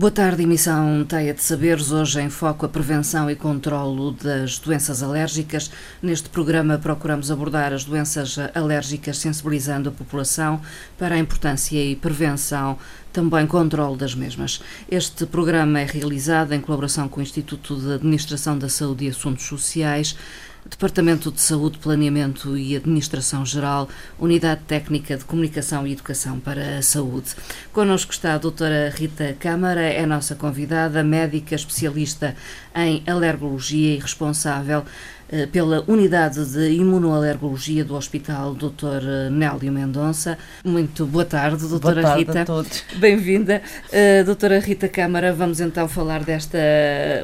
Boa tarde, emissão Teia de Saberes. Hoje em foco a prevenção e controlo das doenças alérgicas. Neste programa procuramos abordar as doenças alérgicas, sensibilizando a população para a importância e prevenção, também controle das mesmas. Este programa é realizado em colaboração com o Instituto de Administração da Saúde e Assuntos Sociais. Departamento de Saúde, Planeamento e Administração Geral, Unidade Técnica de Comunicação e Educação para a Saúde. Connosco está a doutora Rita Câmara, é nossa convidada, médica especialista em alergologia e responsável eh, pela Unidade de Imunoalergologia do Hospital Dr. Nélio Mendonça. Muito boa tarde, doutora boa tarde Rita. A todos. Bem-vinda. Uh, doutora Rita Câmara, vamos então falar desta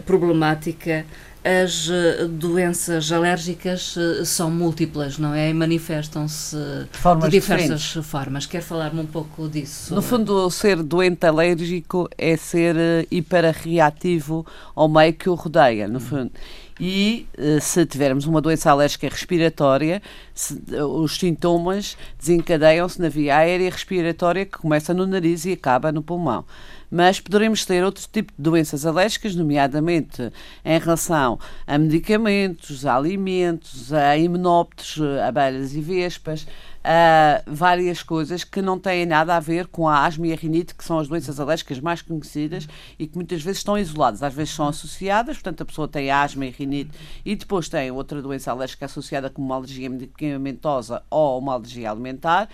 problemática as eh, doenças alérgicas eh, são múltiplas, não é? E manifestam-se de diversas diferentes. formas. Quer falar-me um pouco disso? No fundo, ser doente alérgico é ser eh, hiperreativo ao meio que o rodeia, no fundo. E se tivermos uma doença alérgica respiratória, se, os sintomas desencadeiam-se na via aérea respiratória que começa no nariz e acaba no pulmão. Mas poderemos ter outro tipo de doenças alérgicas, nomeadamente em relação a medicamentos, a alimentos, a himenópteros, abelhas e vespas, a várias coisas que não têm nada a ver com a asma e a rinite, que são as doenças alérgicas mais conhecidas e que muitas vezes estão isoladas. Às vezes são associadas, portanto, a pessoa tem asma e rinite e depois tem outra doença alérgica associada como uma alergia medicamentosa ou uma alergia alimentar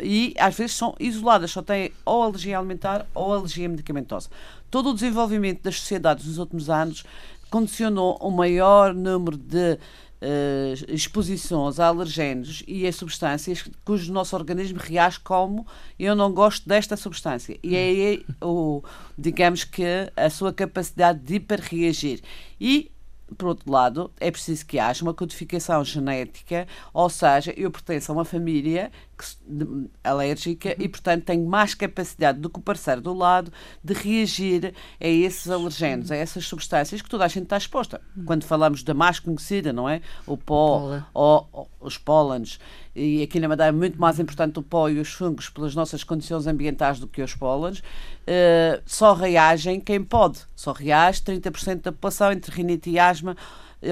e às vezes são isoladas, só têm ou alergia alimentar ou alergia medicamentosa. Todo o desenvolvimento das sociedades nos últimos anos condicionou o maior número de uh, exposições a alergénios e a substâncias cujo nosso organismo reage como eu não gosto desta substância. E é aí, o, digamos que, a sua capacidade de hiperreagir. E por outro lado, é preciso que haja uma codificação genética, ou seja, eu pertenço a uma família alérgica uhum. e, portanto, tenho mais capacidade do que o parceiro do lado de reagir a esses alergenos, a essas substâncias que toda a gente está exposta. Uhum. Quando falamos da mais conhecida, não é? O pó, ou, os pólenes, e aqui na Madeira é muito mais importante o pó e os fungos pelas nossas condições ambientais do que os pólenes, uh, só reagem quem pode. Só reage 30% da população entre rinite e asma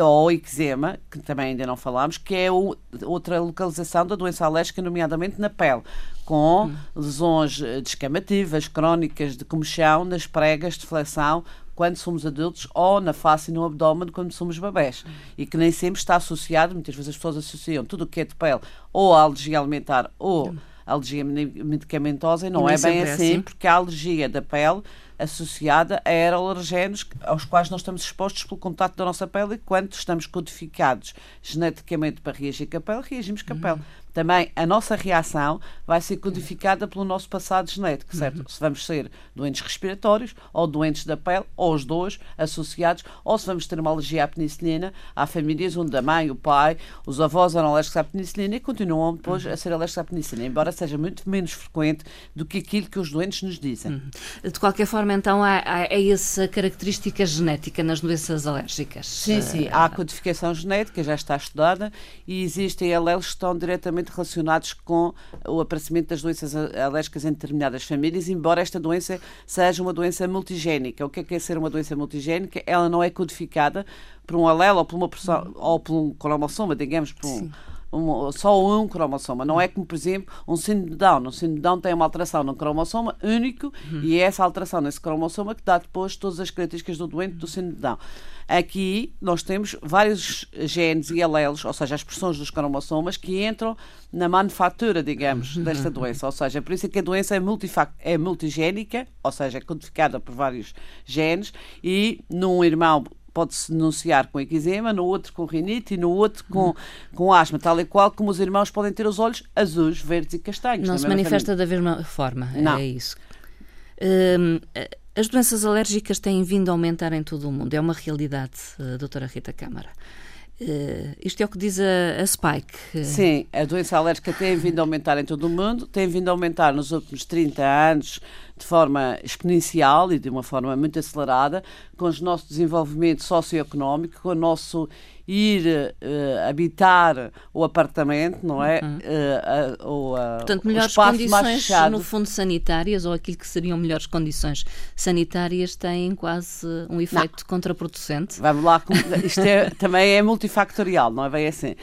ou eczema, que também ainda não falámos, que é o, outra localização da doença alérgica, nomeadamente na pele, com hum. lesões eh, descamativas, crónicas de comichão, nas pregas de flexão, quando somos adultos, ou na face e no abdômen quando somos bebés. E que nem sempre está associado, muitas vezes as pessoas associam tudo o que é de pele ou a alergia alimentar ou alergia medicamentosa, e não é bem é assim, assim, porque a alergia da pele associada a aeroalergénios aos quais nós estamos expostos pelo contato da nossa pele e quando estamos codificados geneticamente para reagir com a pele, reagimos com a pele. Uhum também a nossa reação vai ser codificada pelo nosso passado genético, certo? Uhum. Se vamos ser doentes respiratórios ou doentes da pele, ou os dois associados, ou se vamos ter uma alergia à penicilina, há famílias onde a mãe, o pai, os avós eram alérgicos à penicilina e continuam depois uhum. a ser alérgicos à penicilina, embora seja muito menos frequente do que aquilo que os doentes nos dizem. Uhum. De qualquer forma, então, há, há, há essa característica genética nas doenças alérgicas? Sim, sim. Há a codificação genética, já está estudada, e existem alelos que estão diretamente relacionados com o aparecimento das doenças alérgicas em determinadas famílias, embora esta doença seja uma doença multigénica. O que é, que é ser uma doença multigénica? Ela não é codificada por um alelo ou por uma porção, ou por um cromossoma, digamos, por um, um, só um cromossoma. Não é como, por exemplo, um síndrome de Down. Um síndrome de Down tem uma alteração no cromossoma único uhum. e é essa alteração nesse cromossoma que dá depois todas as características do doente do síndrome de Down. Aqui nós temos vários genes e alelos, ou seja, as expressões dos cromossomas, que entram na manufatura, digamos, desta doença. Ou seja, por isso é que a doença é, é multigénica, ou seja, é codificada por vários genes, e num irmão pode-se denunciar com eczema, no outro com rinite e no outro com, com asma, tal e qual como os irmãos podem ter os olhos azuis, verdes e castanhos. Não se manifesta família. da mesma forma, Não. é isso. Hum, as doenças alérgicas têm vindo a aumentar em todo o mundo, é uma realidade, eh, doutora Rita Câmara. Uh, isto é o que diz a, a, Spike. Sim, a doença alérgica tem vindo a aumentar em todo o mundo, tem vindo a aumentar nos últimos 30 anos de forma exponencial e de uma forma muito acelerada, com o nosso desenvolvimento socioeconómico, com o nosso ir uh, habitar o apartamento, não é? Uhum. Uh, uh, ou, Portanto, melhores condições, no fundo, sanitárias, ou aquilo que seriam melhores condições sanitárias, têm quase um efeito não. contraproducente. Vamos lá, isto é, também é multifactorial, não é bem assim.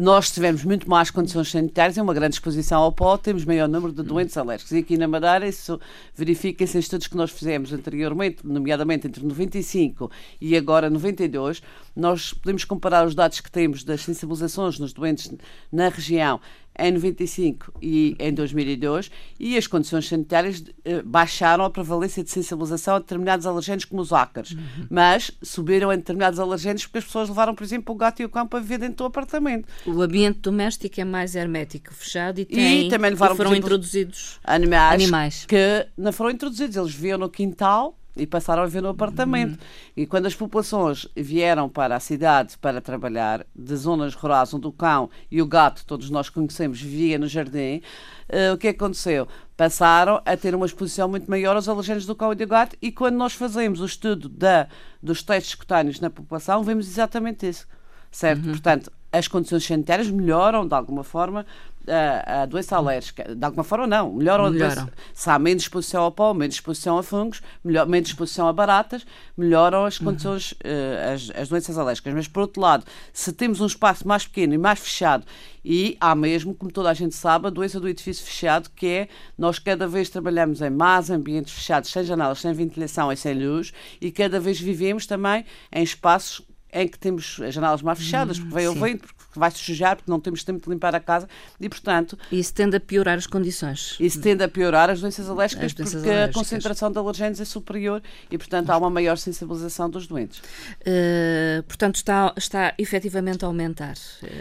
Nós tivemos muito mais condições sanitárias, é uma grande exposição ao pó, temos maior número de doentes alérgicos. E aqui na Madeira, isso verifica-se em estudos que nós fizemos anteriormente, nomeadamente entre 95 e agora 92, nós podemos comparar os dados que temos das sensibilizações nos doentes na região em 95 e em 2002 e as condições sanitárias eh, baixaram a prevalência de sensibilização a determinados alergénios como os ácaros, uhum. mas subiram em determinados alergénios porque as pessoas levaram, por exemplo, o gato e o cão para viver dentro do apartamento. O ambiente doméstico é mais hermético, fechado e, tem, e também levaram, e foram exemplo, introduzidos animais, animais que não foram introduzidos, eles viviam no quintal e passaram a viver no apartamento. Uhum. E quando as populações vieram para a cidade para trabalhar, de zonas rurais onde o cão e o gato, todos nós conhecemos, vivia no jardim, uh, o que aconteceu? Passaram a ter uma exposição muito maior aos alergénios do cão e do gato e quando nós fazemos o estudo da, dos testes cutâneos na população, vemos exatamente isso. Certo? Uhum. Portanto, as condições sanitárias melhoram de alguma forma a, a doença alérgica. De alguma forma, não. Melhoram, a doença. Se há menos exposição ao pó, menos exposição a fungos, melhor, menos exposição a baratas, melhoram as condições, uhum. uh, as, as doenças alérgicas. Mas, por outro lado, se temos um espaço mais pequeno e mais fechado, e há mesmo, como toda a gente sabe, a doença do edifício fechado, que é nós cada vez trabalhamos em mais ambientes fechados, sem janelas, sem ventilação e sem luz, e cada vez vivemos também em espaços em que temos as janelas mais fechadas, porque veio o vento, porque vai sujar, porque não temos tempo de limpar a casa e, portanto... Isso tende a piorar as condições. Isso tende a piorar as doenças alérgicas, doenças porque alérgicas. a concentração de alergénios é superior e, portanto, há uma maior sensibilização dos doentes. Uh, portanto, está, está efetivamente a aumentar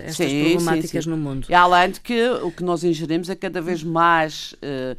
estas sim, problemáticas sim, sim. no mundo. E além de que o que nós ingerimos é cada vez mais... Uh,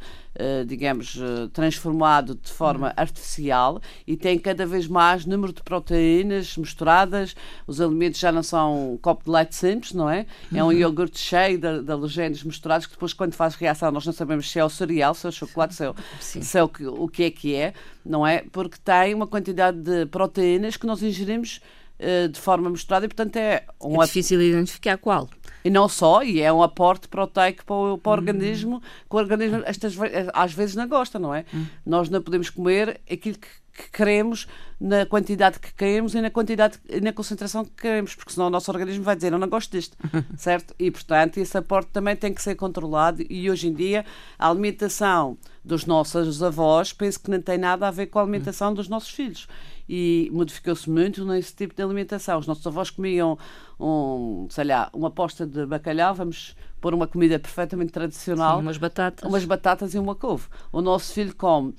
digamos, uh, transformado de forma uhum. artificial e tem cada vez mais número de proteínas misturadas. Os alimentos já não são um copo de leite simples, não é? É um uhum. iogurte cheio de, de halogénios misturados que depois, quando faz reação, nós não sabemos se é o cereal, se é o chocolate, se é, o, se é o, que, o que é que é, não é? Porque tem uma quantidade de proteínas que nós ingerimos uh, de forma misturada e, portanto, é um. É difícil identificar qual. E não só, e é um aporte proteico para o, para o hum. organismo, que o organismo estas, às vezes não gosta, não é? Hum. Nós não podemos comer aquilo que, que queremos, na quantidade que queremos e na quantidade e na concentração que queremos, porque senão o nosso organismo vai dizer eu não gosto disto, certo? E portanto esse aporte também tem que ser controlado e hoje em dia a alimentação dos nossos avós penso que não tem nada a ver com a alimentação dos nossos filhos e modificou-se muito nesse tipo de alimentação. Os nossos avós comiam, um, sei lá, uma posta de bacalhau, vamos pôr uma comida perfeitamente tradicional. Sim, umas batatas. Umas batatas e uma couve. O nosso filho come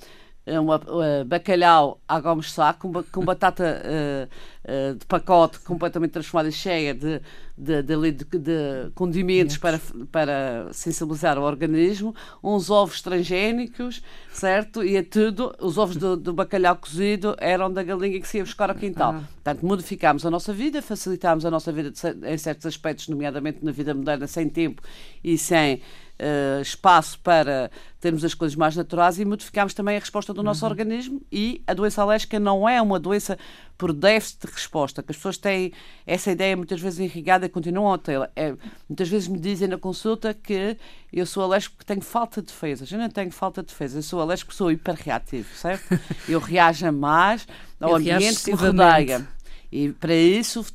uma, uh, bacalhau à gomes saco, com, com batata uh, uh, de pacote completamente transformada e cheia de, de, de, de condimentos para, para sensibilizar o organismo, uns ovos transgénicos, certo? E é tudo, os ovos do, do bacalhau cozido eram da galinha que se ia buscar ao quintal. Ah. Portanto, modificámos a nossa vida, facilitámos a nossa vida em certos aspectos, nomeadamente na vida moderna, sem tempo e sem uh, espaço para termos as coisas mais naturais e modificamos também a resposta do nosso uhum. organismo e a doença alérgica não é uma doença por déficit de resposta, que as pessoas têm essa ideia muitas vezes irrigada e continuam a tê-la. É, muitas vezes me dizem na consulta que eu sou alérgico porque tenho falta de defesa. Eu não tenho falta de defesa, eu sou alérgico porque sou hiperreativo, certo? Eu reajo mais ao eu ambiente que me rodeia. E para isso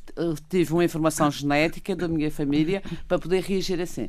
tive uma informação genética da minha família para poder reagir assim.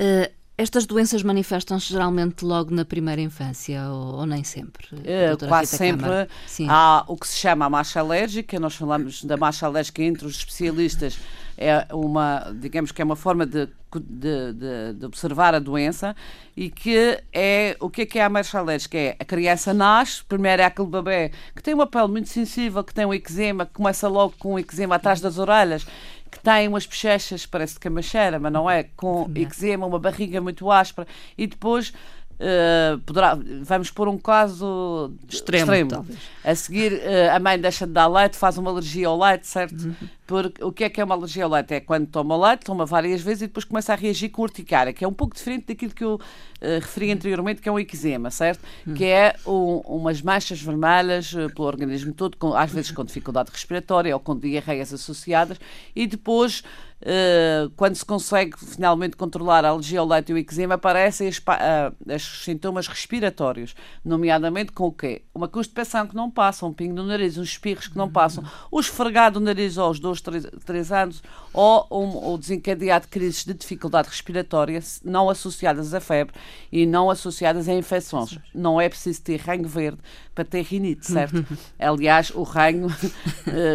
Uh, estas doenças manifestam-se geralmente logo na primeira infância ou, ou nem sempre? É, quase sempre há o que se chama a marcha alérgica, nós falamos da marcha alérgica entre os especialistas, é uma, digamos que é uma forma de, de, de, de observar a doença e que é, o que é que é a marcha alérgica? É a criança nasce, primeiro é aquele bebê que tem uma pele muito sensível, que tem um eczema, que começa logo com um eczema atrás das orelhas, que tem umas bochechas, parece de camacheira, mas não é, com eczema, uma barriga muito áspera, e depois uh, poderá, vamos pôr um caso extremo. extremo. A seguir, uh, a mãe deixa de dar leite, faz uma alergia ao leite, certo? Uhum. Porque o que é que é uma alergia ao leite? É quando toma leite, toma várias vezes e depois começa a reagir com urticária, que é um pouco diferente daquilo que eu uh, referi anteriormente, que é um eczema, certo? Uhum. Que é um, umas manchas vermelhas uh, pelo organismo todo, com, às vezes com dificuldade respiratória ou com diarreias associadas, e depois Uh, quando se consegue finalmente controlar a alergia ao leite e o eczema, aparecem os uh, sintomas respiratórios, nomeadamente com o quê? Uma constipação que não passa, um pingo no nariz, uns espirros que não passam, o esfregado no nariz aos 2, 3 anos, ou um, o desencadeado de crises de dificuldade respiratória não associadas à febre e não associadas a infecções. Não é preciso ter ranho verde para ter rinite, certo? Aliás, o ranho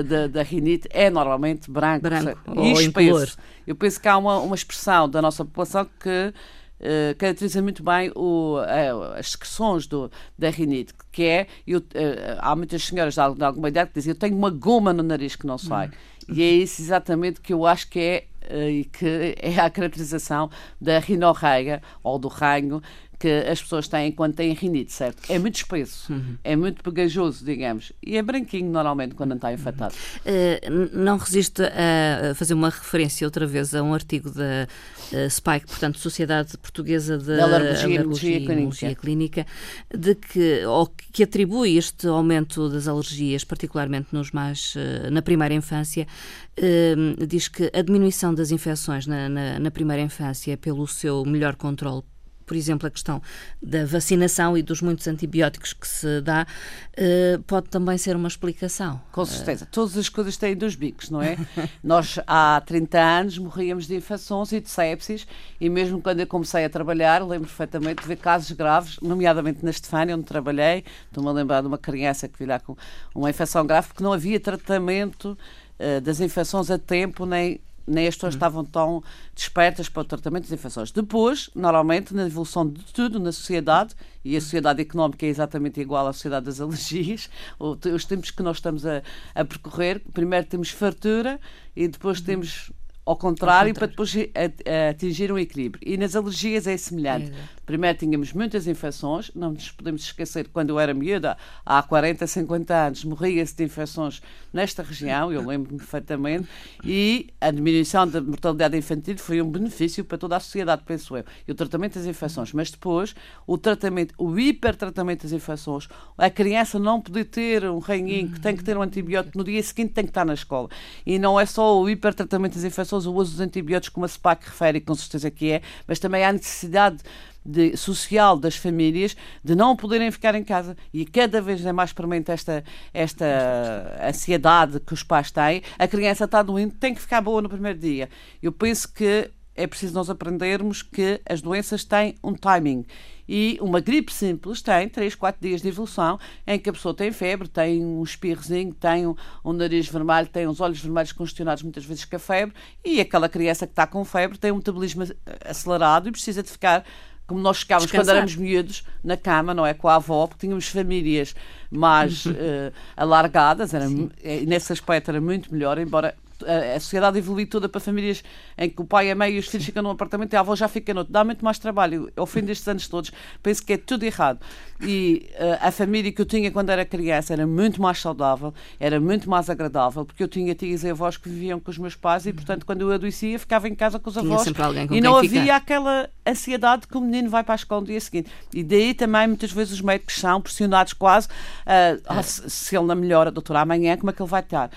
da, da, rinite é normalmente branco, branco e espesso. Eu penso que há uma, uma expressão da nossa população que Uh, caracteriza muito bem o, uh, as secreções do, da rinite, que é, eu, uh, há muitas senhoras de, de, alguma idade que dizem, eu tenho uma goma no nariz que não sai. Hum. E é isso exatamente que eu acho que é, e que é a caracterização da rinorreia, ou do ranho, que as pessoas têm quando têm rinite, certo? É muito espesso, uhum. é muito pegajoso, digamos, e é branquinho normalmente quando está infectado. Uh, não resiste a fazer uma referência outra vez a um artigo da uh, SPIKE, portanto, Sociedade Portuguesa de da Alergia, Alergia e Clínica. Clínica, de que, ou que atribui este aumento das alergias, particularmente nos mais, uh, na primeira infância, diz que a diminuição das infecções na, na, na primeira infância pelo seu melhor controle por exemplo, a questão da vacinação e dos muitos antibióticos que se dá, eh, pode também ser uma explicação. Com certeza. Todas as coisas têm dois bicos, não é? Nós, há 30 anos, morríamos de infecções e de sepsis, e mesmo quando eu comecei a trabalhar, lembro perfeitamente de ver casos graves, nomeadamente na Estefânia, onde trabalhei. Estou-me a lembrar de uma criança que veio lá com uma infecção grave, porque não havia tratamento uh, das infecções a tempo, nem nem as pessoas uhum. estavam tão despertas para o tratamento das infecções. Depois, normalmente, na evolução de tudo na sociedade, e a sociedade económica é exatamente igual à sociedade das alergias, os tempos que nós estamos a, a percorrer, primeiro temos fartura e depois uhum. temos ao contrário, para depois atingir um equilíbrio. E nas alergias é semelhante. É. Primeiro tínhamos muitas infecções, não nos podemos esquecer que quando eu era miúda, há 40, 50 anos, morria-se de infecções nesta região, eu lembro-me perfeitamente, e a diminuição da mortalidade infantil foi um benefício para toda a sociedade, penso eu. E o tratamento das infecções. Mas depois, o tratamento, o hipertratamento das infecções, a criança não poder ter um ranhinho, que tem que ter um antibiótico no dia seguinte, tem que estar na escola. E não é só o hipertratamento das infecções, o uso dos antibióticos, como a SPAC refere, com certeza que é, mas também há necessidade de, social das famílias de não poderem ficar em casa. E cada vez é mais premente esta, esta ansiedade que os pais têm. A criança está doente, tem que ficar boa no primeiro dia. Eu penso que é preciso nós aprendermos que as doenças têm um timing. E uma gripe simples tem 3, 4 dias de evolução em que a pessoa tem febre, tem um espirrozinho, tem um, um nariz vermelho, tem os olhos vermelhos congestionados muitas vezes com a febre e aquela criança que está com febre tem um metabolismo acelerado e precisa de ficar como nós ficávamos quando éramos miúdos na cama, não é? Com a avó, porque tínhamos famílias mais uh, alargadas, era, nesse aspecto era muito melhor, embora a, sociedade evolui toda para famílias em que o pai, a mãe e os filhos ficam num apartamento e a avó já fica no outro. Dá muito mais trabalho. Ao fim destes anos todos, penso que é tudo errado. E uh, a família que eu tinha quando era criança era muito mais saudável, era muito mais agradável, porque eu tinha tias e avós que viviam com os meus pais e, portanto, quando eu adoecia, ficava em casa com os avós. Com e não havia ficar. aquela ansiedade que o menino vai para a escola no dia seguinte. E daí também, muitas vezes, os médicos são pressionados quase. Uh, se, se ele não melhora, doutora, amanhã, como é que ele vai estar?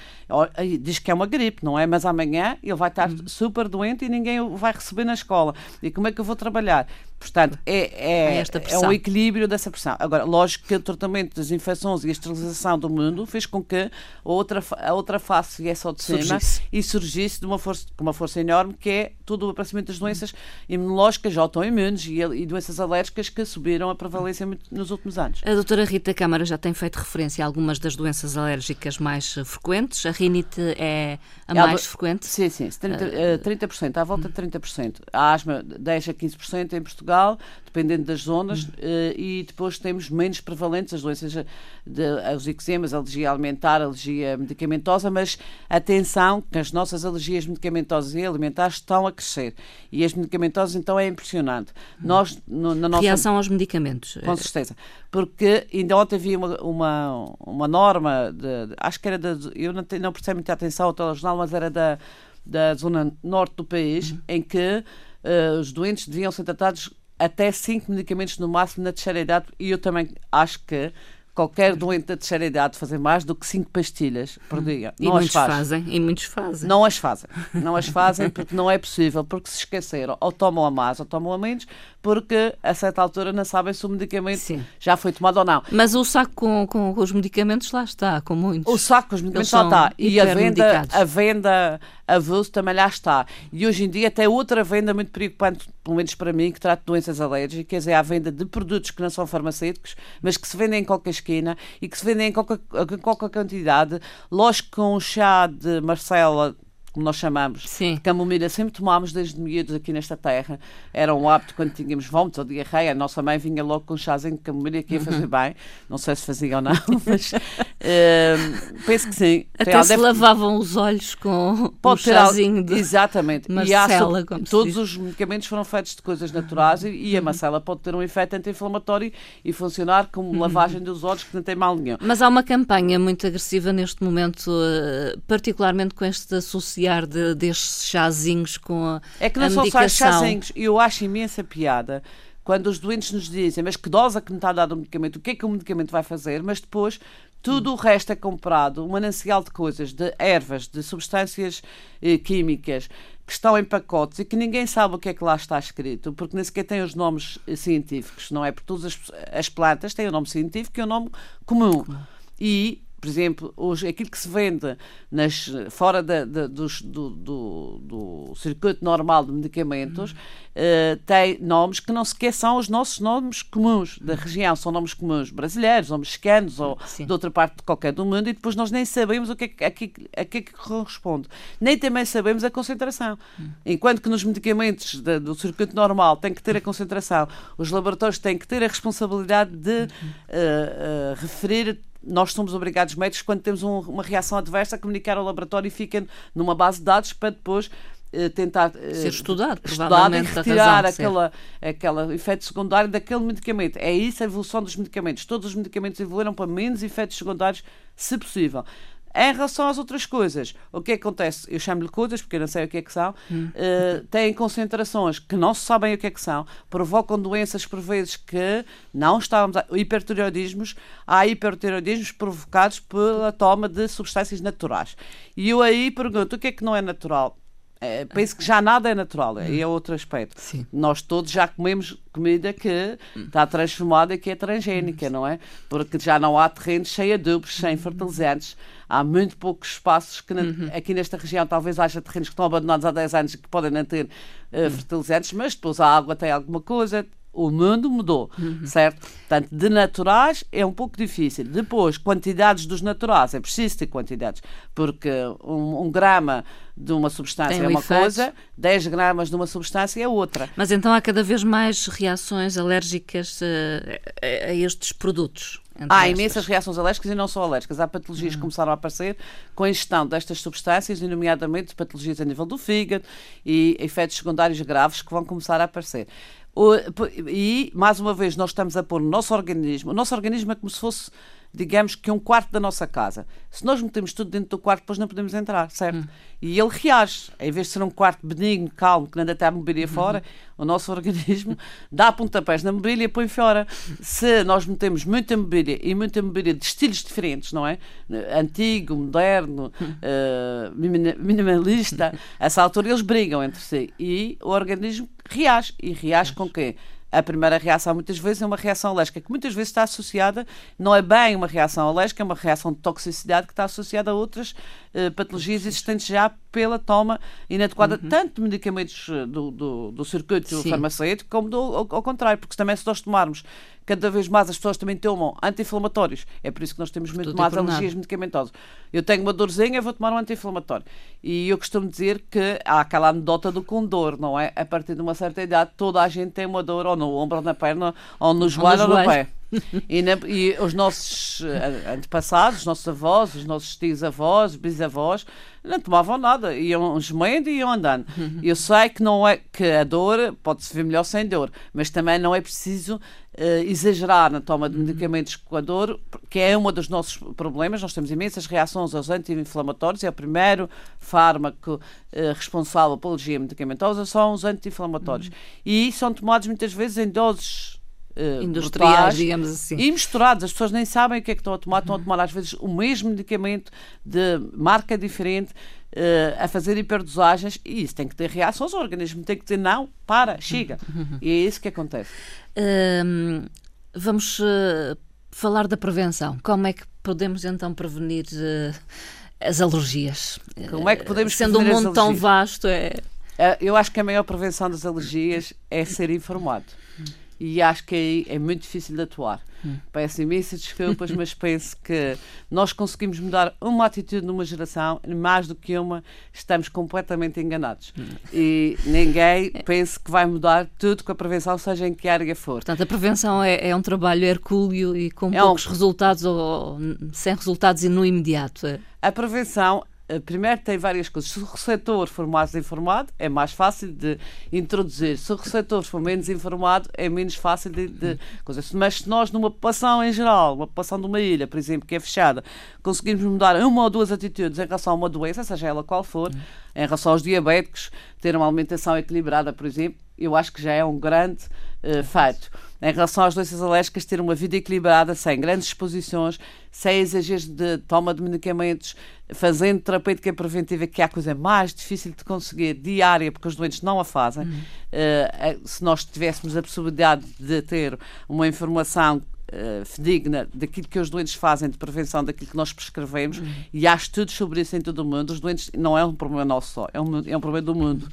Diz que é uma gripe, não é? Mas amanhã ele vai estar uhum. super doente e ninguém o vai receber na escola. E como é que eu vou trabalhar? Portanto, é, é, é um equilíbrio dessa pressão. Agora, lógico que o tratamento das infecções e a esterilização do mundo fez com que a outra, a outra face viesse ao de cima surgisse. e surgisse de uma força, com uma força enorme, que é todo o aparecimento das doenças imunológicas, autoimunes e, e doenças alérgicas que subiram a prevalência nos últimos anos. A doutora Rita Câmara já tem feito referência a algumas das doenças alérgicas mais frequentes. A rinite é a mais frequente? Sim, sim, 30%, uh, 30% à volta de 30%. A asma, 10 a 15% em Portugal Portugal, dependendo das zonas, uhum. e depois temos menos prevalentes as doenças, de, os eczemas, alergia alimentar, alergia medicamentosa, mas atenção que as nossas alergias medicamentosas e alimentares estão a crescer. E as medicamentosas, então, é impressionante. Uhum. Nós, no, na nossa... Reação aos medicamentos. Com certeza. Porque ainda ontem havia uma, uma, uma norma, de, de, acho que era da. Eu não, não prestei muita atenção ao telejornal, mas era da, da zona norte do país, uhum. em que uh, os doentes deviam ser tratados até cinco medicamentos no máximo na terceira idade, e eu também acho que qualquer doente da terceira idade fazer mais do que cinco pastilhas por hum. dia. E não muitos as fazem. E muitos fazem. Não as fazem. Não as fazem porque não é possível, porque se esqueceram. Ou tomam a mais ou tomam a menos, porque a certa altura não sabem se o medicamento Sim. já foi tomado ou não. Mas o saco com, com, os medicamentos lá está, com muitos. O saco com os medicamentos lá está. E a venda, a venda avulso também lá está. E hoje em dia tem outra venda muito preocupante, pelo menos para mim, que trata de doenças alérgicas, é a venda de produtos que não são farmacêuticos, mas que se vendem em qualquer esquina e que se vendem em qualquer, em qualquer quantidade. Lógico que um chá de Marcela como nós chamamos, Sim. camomila, sempre tomámos desde miúdos aqui nesta terra. Era um hábito quando tínhamos vômitos ou diarreia. A nossa mãe vinha logo com um chazinho de camomila que ia fazer uhum. bem. Não sei se fazia ou não, mas uh, penso que sim. Até Tem, se deve... lavavam os olhos com o um chazinho de Exatamente. Marcela, e há, como todos os medicamentos foram feitos de coisas naturais e, e a uhum. macela pode ter um efeito anti-inflamatório e funcionar como uhum. lavagem dos olhos que não tem mal nenhum. Mas há uma campanha muito agressiva neste momento, eh, particularmente com este associado associar de, destes chazinhos com a É que não são só chazinhos. Eu acho imensa piada quando os doentes nos dizem, mas que dose é que me está a dar o medicamento, o que é que o medicamento vai fazer, mas depois tudo o resto é comprado, um manancial de coisas, de ervas, de substâncias eh, químicas que estão em pacotes e que ninguém sabe o que é que lá está escrito, porque nem sequer tem os nomes eh, científicos, não é? Porque todas as, as plantas têm o um nome científico e o um nome comum. E por exemplo, hoje, aquilo que se vende nas, fora da, da, do, do, do, circuito normal de medicamentos uh, tem nomes que não sequer são os nossos nomes comuns da região, são nomes comuns brasileiros, ou mexicanos, ou Sim. de outra parte de qualquer do mundo, e depois nós nem sabemos o que é que, a, que, a que, é que corresponde. Nem também sabemos a concentração. Hum. Enquanto que nos medicamentos da, do circuito normal tem que ter a concentração, os laboratórios têm que ter a responsabilidade de uh, uh, referir nós somos obrigados médicos, quando temos um, uma reação adversa, a comunicar ao laboratório e fica numa base de dados para depois eh, tentar eh, ser estudado, estudado e retirar aquela, aquela efeito secundário daquele medicamento. É isso a evolução dos medicamentos. Todos os medicamentos evoluíram para menos efeitos secundários, se possível. Em relação às outras coisas, o que, é que acontece? Eu chamo-lhe coisas, porque eu não sei o que é que são, hum. uh, têm concentrações que não se sabem o que é que são, provocam doenças por vezes que não estávamos a... Hipertireoidismos, há hipertireoidismos provocados pela toma de substâncias naturais. E eu aí pergunto, o que é que não é natural? É, penso que já nada é natural, aí é outro aspecto. Sim. Nós todos já comemos comida que está transformada e que é transgénica, não é? Porque já não há terrenos sem adubos, sem fertilizantes. Há muito poucos espaços que na, uhum. aqui nesta região talvez haja terrenos que estão abandonados há 10 anos e que podem não ter uh, fertilizantes, mas depois a água tem alguma coisa, o mundo mudou, uhum. certo? Portanto, de naturais é um pouco difícil. Depois, quantidades dos naturais, é preciso ter quantidades, porque um, um grama de uma substância Tem é uma efeito. coisa, 10 gramas de uma substância é outra. Mas então há cada vez mais reações alérgicas a, a, a estes produtos? Há imensas reações alérgicas e não só alérgicas. Há patologias uhum. que começaram a aparecer com a ingestão destas substâncias, nomeadamente patologias a nível do fígado e efeitos secundários graves que vão começar a aparecer. E, mais uma vez, nós estamos a pôr no nosso organismo, o nosso organismo é como se fosse digamos que um quarto da nossa casa. Se nós metemos tudo dentro do quarto, depois não podemos entrar, certo? Hum. E ele reage. Em vez de ser um quarto benigno, calmo, que anda até a mobília uhum. fora, o nosso organismo dá pontapés na mobília e põe fora. Se nós metemos muita mobília e muita mobília de estilos diferentes, não é? Antigo, moderno, uh, minimalista, a essa altura eles brigam entre si. E o organismo reage. E reage com quê? A primeira reação muitas vezes é uma reação alérgica, que muitas vezes está associada, não é bem uma reação alérgica, é uma reação de toxicidade que está associada a outras uh, patologias existentes já pela toma inadequada uhum. tanto de medicamentos eh, do, do, do circuito Sim. farmacêutico como do, ao, ao, contrário, porque também se nós tomarmos cada vez mais as pessoas também tomam anti-inflamatórios. É por isso que nós temos muito Tudo mais alergias medicamentosas. Eu tenho uma dorzinha, vou tomar um anti-inflamatório. E eu costumo dizer que há aquela anedota do condor, não é? A partir de uma certa idade, toda a gente tem uma dor ou no ombro, ou na perna, ou no joelho, ou no pé. E, na, e, os nossos eh, antepassados, os nossos avós, os nossos tios-avós, bisavós, não tomavam nada, iam gemendo e iam andando. Eu sei que não é que a dor pode-se ver melhor sem dor, mas também não é preciso uh, exagerar na toma de medicamentos com a dor, que é um dos nossos problemas. Nós temos imensas reações aos anti-inflamatórios, é o primeiro fármaco uh, responsável pela alergia medicamentosa, são os anti-inflamatórios. Uhum. E são tomados muitas vezes em doses Uh, industriais, brutais, digamos assim. E misturados. As pessoas nem sabem o que é que estão a tomar. Estão a tomar, às vezes, o mesmo medicamento de marca diferente, uh, a fazer hiperdosagens. E isso tem que ter reações. O organismo tem que dizer não, para, chega. E é isso que acontece. Uh, vamos uh, falar da prevenção. Como é que podemos então prevenir as alergias? Como é que podemos Sendo um mundo tão vasto, é. Eu acho que a maior prevenção das alergias é ser informado e acho que aí é muito difícil de atuar. Hum. Peço imensas desculpas, mas penso que nós conseguimos mudar uma atitude numa geração, mais do que uma, estamos completamente enganados. Hum. E ninguém pensa que vai mudar tudo com a prevenção, seja em que área for. Portanto, a prevenção é, é um trabalho hercúleo e com é poucos um... resultados ou, ou sem resultados e no imediato. É. A prevenção primeiro tem várias coisas. Se o receptor for mais informado, é mais fácil de introduzir. Se o receptor for menos informado, é menos fácil de, de coisas. Mas se nós, numa população em geral, uma população de uma ilha, por exemplo, que é fechada, conseguirmos mudar uma ou duas atitudes em relação a uma doença, seja ela qual for, em relação aos diabéticos, ter uma alimentação equilibrada, por exemplo, eu acho que já é um grande uh, feito. Em relação às doenças alérgicas, ter uma vida equilibrada, sem grandes exposições, sem exageros de toma de medicamentos, fazendo terapêutica preventiva, que é a coisa mais difícil de conseguir, diária, porque os doentes não a fazem. Uhum. Uh, se nós tivéssemos a possibilidade de ter uma informação uh, fidedigna daquilo que os doentes fazem de prevenção, daquilo que nós prescrevemos, uhum. e há estudos sobre isso em todo o mundo. Os doentes não é um problema nosso só, é um, é um problema do mundo.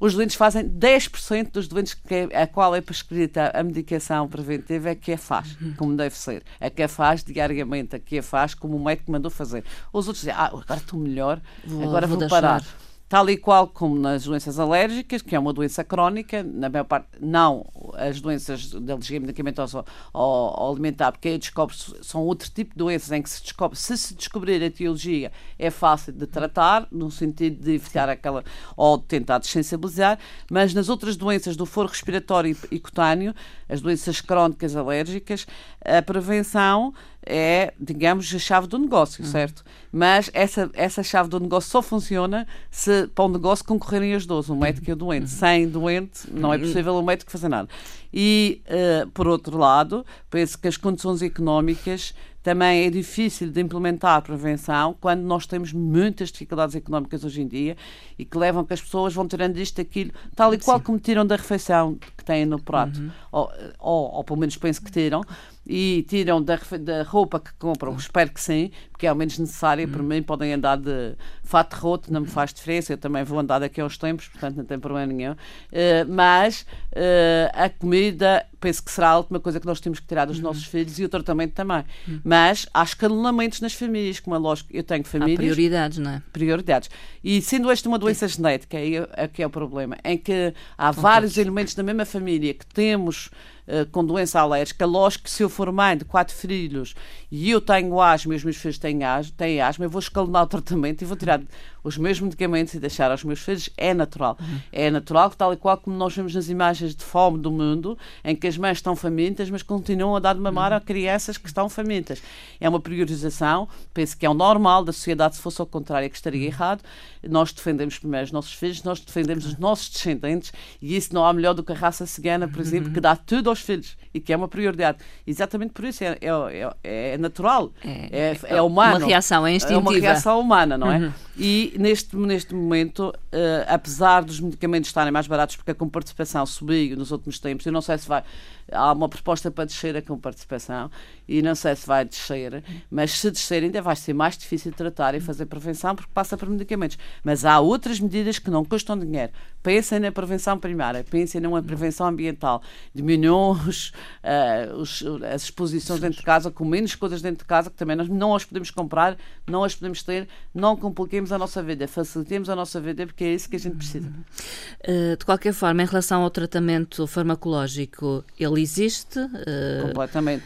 Os doentes fazem 10% dos doentes que, é, a qual é prescrita a medicação preventiva é que a faz, uhum. como deve ser. A que a faz diariamente, a que a faz como o médico mandou fazer. Os outros dizem, ah, agora estou melhor, vou, agora vou, vou parar tal e qual como nas doenças alérgicas, que é uma doença crónica, na maior parte, não as doenças de alergia medicamentosa ou, ou alimentar, porque aí descobre são outro tipo de doenças em que se descobre, se se descobrir a etiologia, é fácil de tratar, no sentido de evitar aquela, ou de tentar desensibilizar, mas nas outras doenças do foro respiratório e cutâneo, as doenças crónicas alérgicas, a prevenção é, digamos, a chave do negócio, uhum. certo? Mas essa, essa chave do negócio só funciona se para o negócio concorrerem as duas, o médico e o doente. Uhum. Sem doente, não é uhum. possível o médico fazer nada. E, uh, por outro lado, penso que as condições económicas também é difícil de implementar a prevenção quando nós temos muitas dificuldades económicas hoje em dia e que levam que as pessoas vão tirando isto, aquilo, tal e qual Sim. como tiram da refeição que têm no prato. Uhum. Ou, ou, ou, pelo menos penso que tiram e tiram da, da roupa que compram, espero que sim, porque é ao menos necessária. Para mim, podem andar de fato roto, não me faz diferença. Eu também vou andar daqui a uns tempos, portanto, não tem problema nenhum. Uh, mas uh, a comida, penso que será a última coisa que nós temos que tirar dos uhum. nossos filhos e o tratamento também. Uhum. Mas há escalonamentos nas famílias, como é lógico, eu tenho famílias. Há prioridades, não é? Prioridades. E sendo esta uma doença genética, aí é que é o problema, em que há vários elementos na mesma família que temos eh, com doença alérgica. Lógico que se eu for mãe de quatro filhos e eu tenho asma e os meus filhos têm asma, têm asma eu vou escalonar o tratamento e vou tirar os meus medicamentos e deixar aos meus filhos. É natural. Uhum. É natural, tal e qual como nós vemos nas imagens de fome do mundo, em que as mães estão famintas, mas continuam a dar de mamar uhum. a crianças que estão famintas. É uma priorização. Penso que é o normal da sociedade. Se fosse ao contrário, é que estaria uhum. errado. Nós defendemos primeiro os nossos filhos, nós defendemos os nossos descendentes e isso não há melhor do que a raça cigana, por exemplo, que dá tudo aos aos filhos e que é uma prioridade. Exatamente por isso é, é, é, é natural, é, é, é, humano. Uma reação, é instintiva. É uma reação humana, não é? Uhum. E neste, neste momento, uh, apesar dos medicamentos estarem mais baratos, porque a comparticipação subiu nos últimos tempos, eu não sei se vai há uma proposta para descer a comparticipação e não sei se vai descer, mas se descer ainda vai ser mais difícil tratar e fazer prevenção porque passa por medicamentos. Mas há outras medidas que não custam dinheiro. Pensem na prevenção primária, pensem numa prevenção ambiental. Diminuam os, uh, os, as exposições dentro de casa, com menos coisas dentro de casa, que também nós não as podemos comprar, não as podemos ter, não compliquemos a nossa vida, facilitemos a nossa vida porque é isso que a gente precisa. Uh, de qualquer forma, em relação ao tratamento farmacológico, ele existe. Uh, Completamente.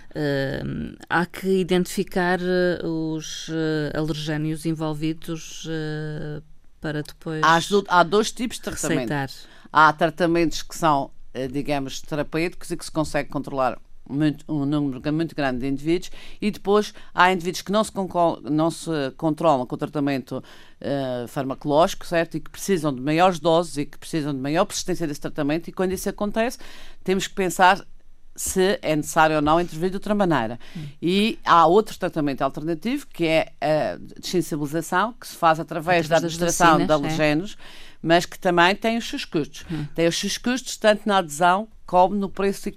Há que identificar os alergénios envolvidos para depois. Há, há, dois tipos de tratamento. Aceitar. Há tratamentos que são, digamos, terapêuticos e que se consegue controlar muito, um número muito grande de indivíduos e depois há indivíduos que não se, não se controlam com o tratamento uh, farmacológico, certo? E que precisam de maiores doses e que precisam de maior persistência desse tratamento e quando isso acontece temos que pensar se é necessário ou não intervir de outra maneira. Hum. E há outro tratamento alternativo, que é a desensibilização, que se faz através, através da administração de alergenos, é. mas que também tem os seus custos. Hum. Tem os seus custos tanto na adesão como no preço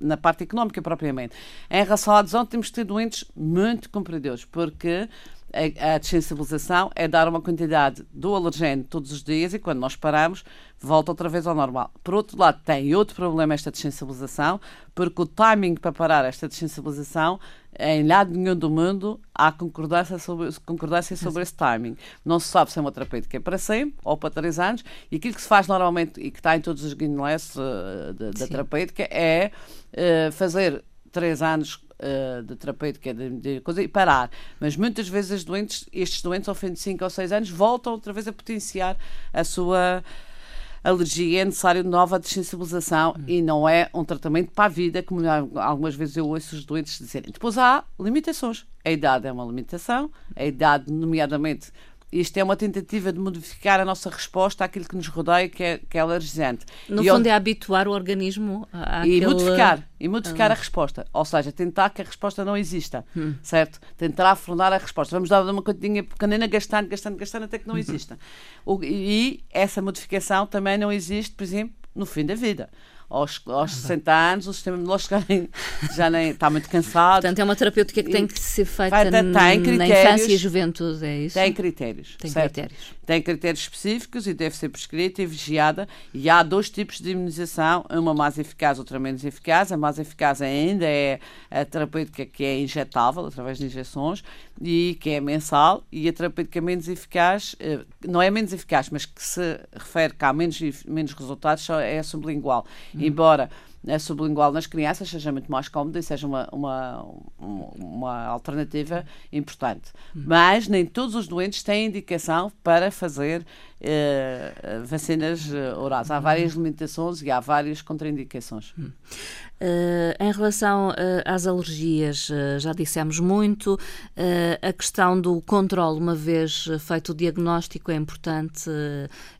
na parte económica propriamente. Em relação à adesão, temos tido doentes muito compradores, porque a, a desensibilização é dar uma quantidade do alergeno todos os dias e quando nós paramos, volta outra vez ao normal. Por outro lado, tem outro problema esta desensibilização, porque o timing para parar esta desensibilização, em lado nenhum do mundo, há concordância sobre, concordância sobre esse timing. Não se sabe se é uma terapêutica é para sempre ou para três anos, e aquilo que se faz normalmente e que está em todos os guidelines uh, da terapêutica é uh, fazer três anos uh, de terapêutica de, de coisa e parar. Mas muitas vezes doentes, estes doentes, ao fim de 5 ou 6 anos, voltam outra vez a potenciar a sua alergia, é necessário nova desensibilização hum. e não é um tratamento para a vida, como algumas vezes eu ouço os doentes dizerem. Depois há limitações. A idade é uma limitação, a idade, nomeadamente, isto é uma tentativa de modificar a nossa resposta àquilo que nos rodeia, que é, que é alergisante. No e fundo, é habituar o organismo a E modificar, e modificar ah. a resposta. Ou seja, tentar que a resposta não exista, hum. certo? Tentar afundar a resposta. Vamos dar uma continha pequenina, gastando, gastando, gastando, até que não exista. O, e essa modificação também não existe, por exemplo, no fim da vida aos, aos 60 anos, o sistema imunológico já nem, já nem está muito cansado. Portanto, é uma terapêutica que tem que ser feita na infância e juventude, é isso? Tem critérios. Tem certo? critérios. Tem critérios específicos e deve ser prescrita e vigiada. E há dois tipos de imunização, uma mais eficaz, outra menos eficaz. A mais eficaz ainda é a terapêutica que é injetável, através de injeções, e que é mensal. E a terapêutica menos eficaz, eh, não é menos eficaz, mas que se refere que há menos, menos resultados, é sublingual. Uhum. Embora a sublingual nas crianças seja muito mais cómoda e seja uma, uma, uma alternativa importante. Uhum. Mas nem todos os doentes têm indicação para fazer uh, vacinas uh, orais. Há várias limitações e há várias contraindicações. Uh, em relação uh, às alergias, uh, já dissemos muito. a questão do controle, uma vez feito o diagnóstico, é importante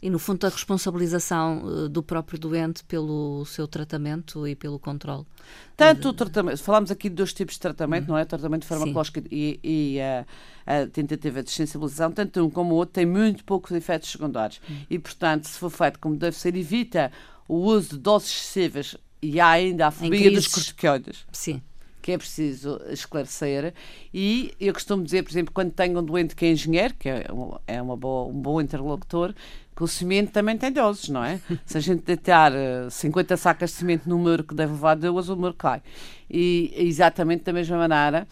e, no fundo, a responsabilização do próprio doente pelo seu tratamento e pelo controle. Tanto o tratamento, falamos aqui de dois tipos de tratamento, uhum. não é? Tratamento farmacológico e, e a, a, tentativa de sensibilização, tanto um como o outro tem muito poucos efeitos secundários. Uhum. E, portanto, se for feito como deve ser, evita o uso de doses excessivas e há ainda a fobia dos corticoides. Sim. Que é preciso esclarecer. E eu costumo dizer, por exemplo, quando tenho um doente que é engenheiro, que é, é uma boa, um bom interlocutor, que o cimento também tem doses, não é? Se a gente deitar 50 eh, sacas de cimento no muro que deve levar duas, o muro cai. E exatamente da mesma maneira,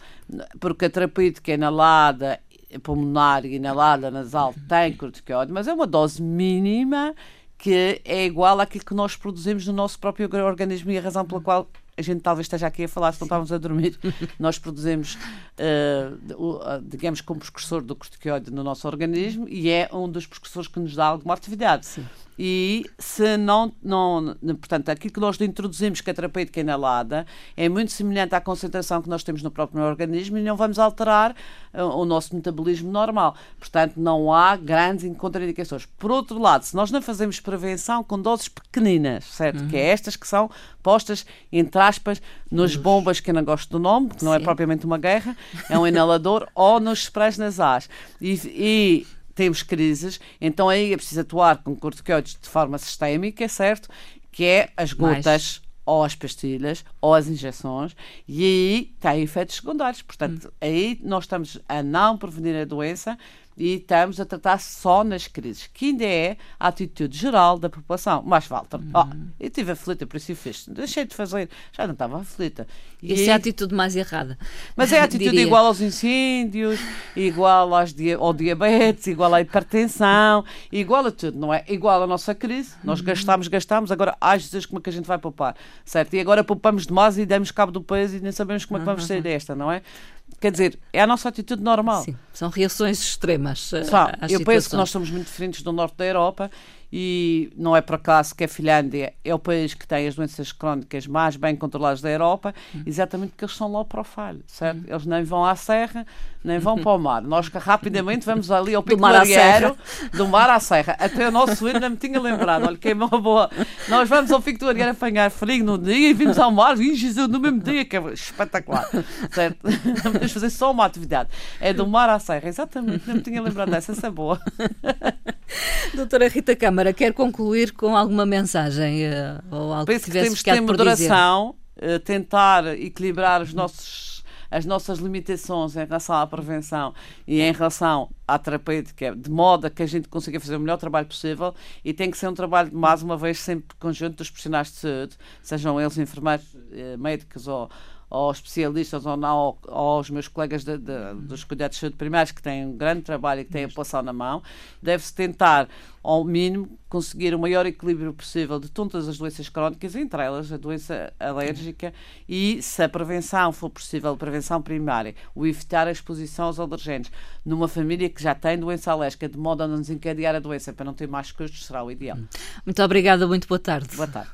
porque a terapêutica inalada pulmonar e inalada nasal tem corticoide, mas é uma dose mínima que é igual àquilo que nós produzimos no nosso próprio organismo e a razão pela qual a gente talvez esteja aqui a falar se não estávamos a dormir. Nós produzimos, uh, digamos, como precursor do corticoide no nosso organismo e é um dos precursores que nos dá alguma atividade. Sim. E se não, não. Portanto, aquilo que nós introduzimos, que é a terapêutica inalada, é muito semelhante à concentração que nós temos no próprio organismo e não vamos alterar uh, o nosso metabolismo normal. Portanto, não há grandes contraindicações. Por outro lado, se nós não fazemos prevenção com doses pequeninas, certo? Uhum. Que é estas que são postas, entre aspas, nos bombas, que eu não gosto do nome, que não é propriamente uma guerra, é um inalador, ou nos sprays nasais. E, e temos crises, então aí é preciso atuar com corticoides de forma sistémica, certo? Que é as gotas. Mais ou as pastilhas ou as injeções e aí tem efeitos secundários. Portanto, hum. aí nós estamos a não prevenir a doença e estamos a tratar só nas crises, que ainda é a atitude geral da população. Mas, Walter, uhum. oh, eu estive aflita, por isso fiz. Deixei de fazer, já não estava aflita. E Essa é a atitude mais errada. Mas é a atitude diria. igual aos incêndios, igual aos dia, ao diabetes, igual à hipertensão, igual a tudo, não é? Igual à nossa crise. Nós uhum. gastamos, gastamos, agora, ai Jesus, como é que a gente vai poupar? Certo? E agora poupamos demais e damos cabo do peso e nem sabemos como é que vamos sair desta, não é? Quer dizer, é a nossa atitude normal. Sim, são reações extremas. Só, eu situações. penso que nós somos muito diferentes do norte da Europa e não é por acaso que a Finlândia é o país que tem as doenças crónicas mais bem controladas da Europa, hum. exatamente porque eles são low profile, certo? Hum. Eles nem vão à serra, nem vão para o mar. Nós rapidamente vamos ali ao pico do, mar do mar à serra. Até o nosso ainda me tinha lembrado, olha que é uma boa. Nós vamos ao pico do Arieiro apanhar frio no dia e vimos ao mar, e Jesus, no mesmo dia, que é espetacular, certo? Não podemos fazer só uma atividade. É do mar à serra, exatamente, não me tinha lembrado dessa, essa é boa. Doutora Rita Câmara, quer concluir com alguma mensagem uh, ou algo Penso que tivesse que temos que ter moderação, uh, tentar equilibrar os nossos as nossas limitações em relação à prevenção e em relação à terapêutica, de modo a que a gente consiga fazer o melhor trabalho possível e tem que ser um trabalho, mais uma vez, sempre conjunto dos profissionais de saúde, sejam eles enfermeiros, eh, médicos ou aos especialistas ou não, aos meus colegas de, de, dos cuidados de saúde primários que têm um grande trabalho e que têm a população na mão, deve-se tentar, ao mínimo, conseguir o maior equilíbrio possível de todas as doenças crónicas, entre elas a doença alérgica, e, se a prevenção for possível, a prevenção primária, o evitar a exposição aos alergénios numa família que já tem doença alérgica, de modo a não desencadear a doença para não ter mais custos, será o ideal. Muito obrigada, muito boa tarde. Boa tarde.